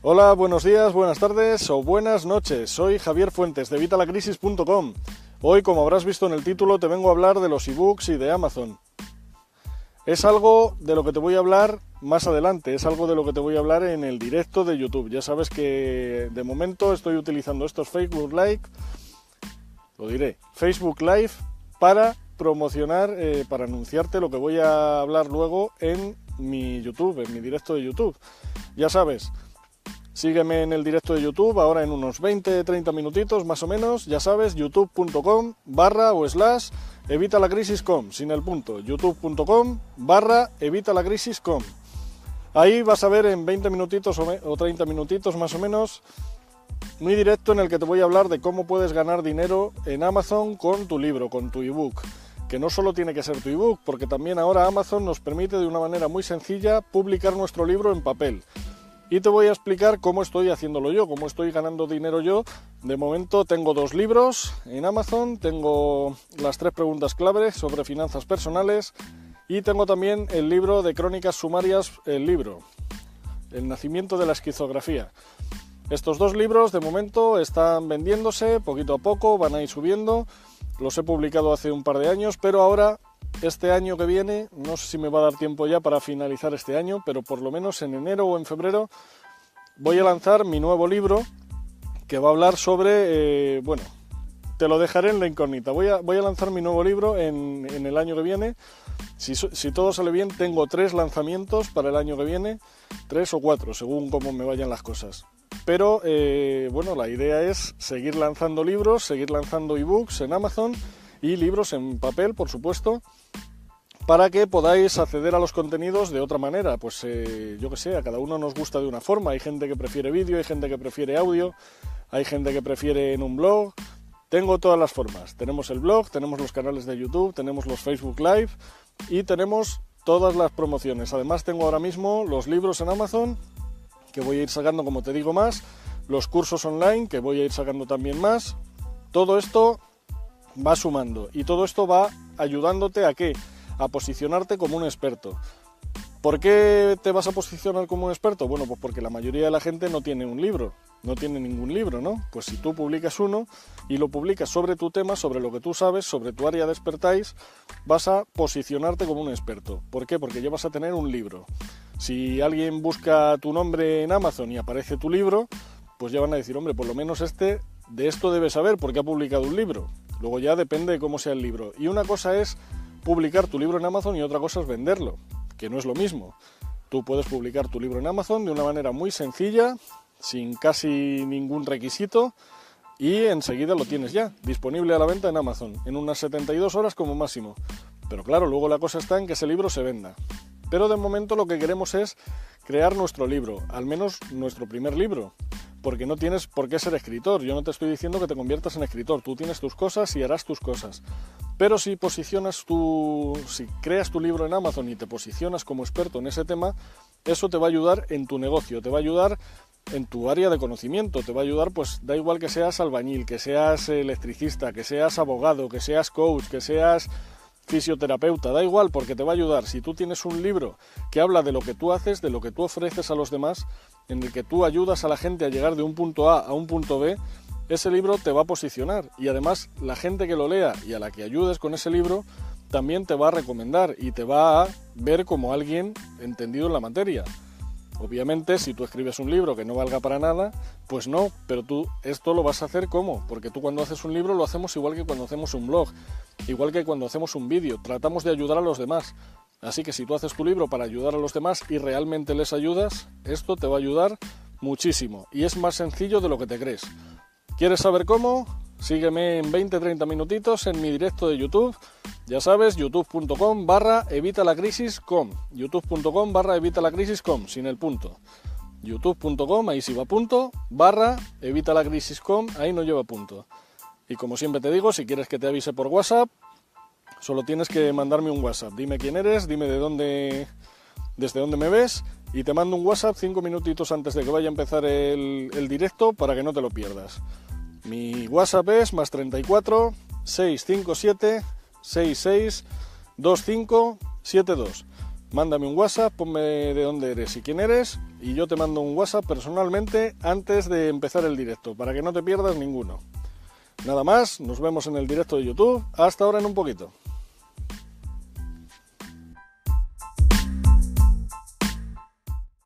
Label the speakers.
Speaker 1: Hola, buenos días, buenas tardes o buenas noches. Soy Javier Fuentes de Vitalacrisis.com. Hoy, como habrás visto en el título, te vengo a hablar de los ebooks y de Amazon. Es algo de lo que te voy a hablar más adelante, es algo de lo que te voy a hablar en el directo de YouTube. Ya sabes que de momento estoy utilizando estos Facebook Live, lo diré, Facebook Live para promocionar, eh, para anunciarte lo que voy a hablar luego en mi YouTube, en mi directo de YouTube. Ya sabes, sígueme en el directo de YouTube ahora en unos 20-30 minutitos más o menos, ya sabes, youtube.com barra o slash evita la crisis com, sin el punto, youtube.com barra evita la crisis com. Ahí vas a ver en 20 minutitos o 30 minutitos más o menos muy directo en el que te voy a hablar de cómo puedes ganar dinero en Amazon con tu libro, con tu ebook. Que no solo tiene que ser tu ebook, porque también ahora Amazon nos permite de una manera muy sencilla publicar nuestro libro en papel. Y te voy a explicar cómo estoy haciéndolo yo, cómo estoy ganando dinero yo. De momento tengo dos libros en Amazon, tengo las tres preguntas clave sobre finanzas personales y tengo también el libro de crónicas sumarias, el libro, El nacimiento de la esquizografía. Estos dos libros de momento están vendiéndose poquito a poco, van a ir subiendo. Los he publicado hace un par de años, pero ahora, este año que viene, no sé si me va a dar tiempo ya para finalizar este año, pero por lo menos en enero o en febrero voy a lanzar mi nuevo libro que va a hablar sobre, eh, bueno, te lo dejaré en la incógnita. Voy a, lanzar mi nuevo libro en, el año que viene. Si, si, todo sale bien, tengo tres lanzamientos para el año que viene, tres o cuatro, según cómo me vayan las cosas. Pero eh, bueno, la idea es seguir lanzando libros, seguir lanzando ebooks en Amazon y libros en papel, por supuesto, para que podáis acceder a los contenidos de otra manera. Pues eh, yo que sé, a cada uno nos gusta de una forma. Hay gente que prefiere vídeo, hay gente que prefiere audio, hay gente que prefiere en un blog. Tengo todas las formas. Tenemos el blog, tenemos los canales de YouTube, tenemos los Facebook Live y tenemos todas las promociones. Además tengo ahora mismo los libros en Amazon que voy a ir sacando, como te digo, más, los cursos online, que voy a ir sacando también más. Todo esto va sumando y todo esto va ayudándote a qué? A posicionarte como un experto. ¿Por qué te vas a posicionar como un experto? Bueno, pues porque la mayoría de la gente no tiene un libro, no tiene ningún libro, ¿no? Pues si tú publicas uno y lo publicas sobre tu tema, sobre lo que tú sabes, sobre tu área de expertise, vas a posicionarte como un experto. ¿Por qué? Porque ya vas a tener un libro. Si alguien busca tu nombre en Amazon y aparece tu libro, pues ya van a decir, hombre, por lo menos este de esto debe saber porque ha publicado un libro. Luego ya depende de cómo sea el libro. Y una cosa es publicar tu libro en Amazon y otra cosa es venderlo, que no es lo mismo. Tú puedes publicar tu libro en Amazon de una manera muy sencilla, sin casi ningún requisito, y enseguida lo tienes ya, disponible a la venta en Amazon, en unas 72 horas como máximo. Pero claro, luego la cosa está en que ese libro se venda. Pero de momento lo que queremos es crear nuestro libro, al menos nuestro primer libro, porque no tienes por qué ser escritor. Yo no te estoy diciendo que te conviertas en escritor, tú tienes tus cosas y harás tus cosas. Pero si posicionas tu, si creas tu libro en Amazon y te posicionas como experto en ese tema, eso te va a ayudar en tu negocio, te va a ayudar en tu área de conocimiento, te va a ayudar, pues da igual que seas albañil, que seas electricista, que seas abogado, que seas coach, que seas fisioterapeuta, da igual porque te va a ayudar. Si tú tienes un libro que habla de lo que tú haces, de lo que tú ofreces a los demás, en el que tú ayudas a la gente a llegar de un punto A a un punto B, ese libro te va a posicionar y además la gente que lo lea y a la que ayudes con ese libro también te va a recomendar y te va a ver como alguien entendido en la materia. Obviamente, si tú escribes un libro que no valga para nada, pues no, pero tú esto lo vas a hacer como, porque tú cuando haces un libro lo hacemos igual que cuando hacemos un blog, igual que cuando hacemos un vídeo, tratamos de ayudar a los demás. Así que si tú haces tu libro para ayudar a los demás y realmente les ayudas, esto te va a ayudar muchísimo y es más sencillo de lo que te crees. ¿Quieres saber cómo? Sígueme en 20-30 minutitos en mi directo de YouTube. Ya sabes, youtube.com barra evita la crisis com. youtube.com barra evita la crisis com, sin el punto. youtube.com, ahí sí va punto, barra evita la crisis com, ahí no lleva punto. Y como siempre te digo, si quieres que te avise por WhatsApp, solo tienes que mandarme un WhatsApp. Dime quién eres, dime de dónde, desde dónde me ves y te mando un WhatsApp cinco minutitos antes de que vaya a empezar el directo para que no te lo pierdas. Mi WhatsApp es más 34 657 66 2572. mándame un WhatsApp, ponme de dónde eres y quién eres y yo te mando un WhatsApp personalmente antes de empezar el directo para que no te pierdas ninguno. Nada más, nos vemos en el directo de YouTube. Hasta ahora en un poquito.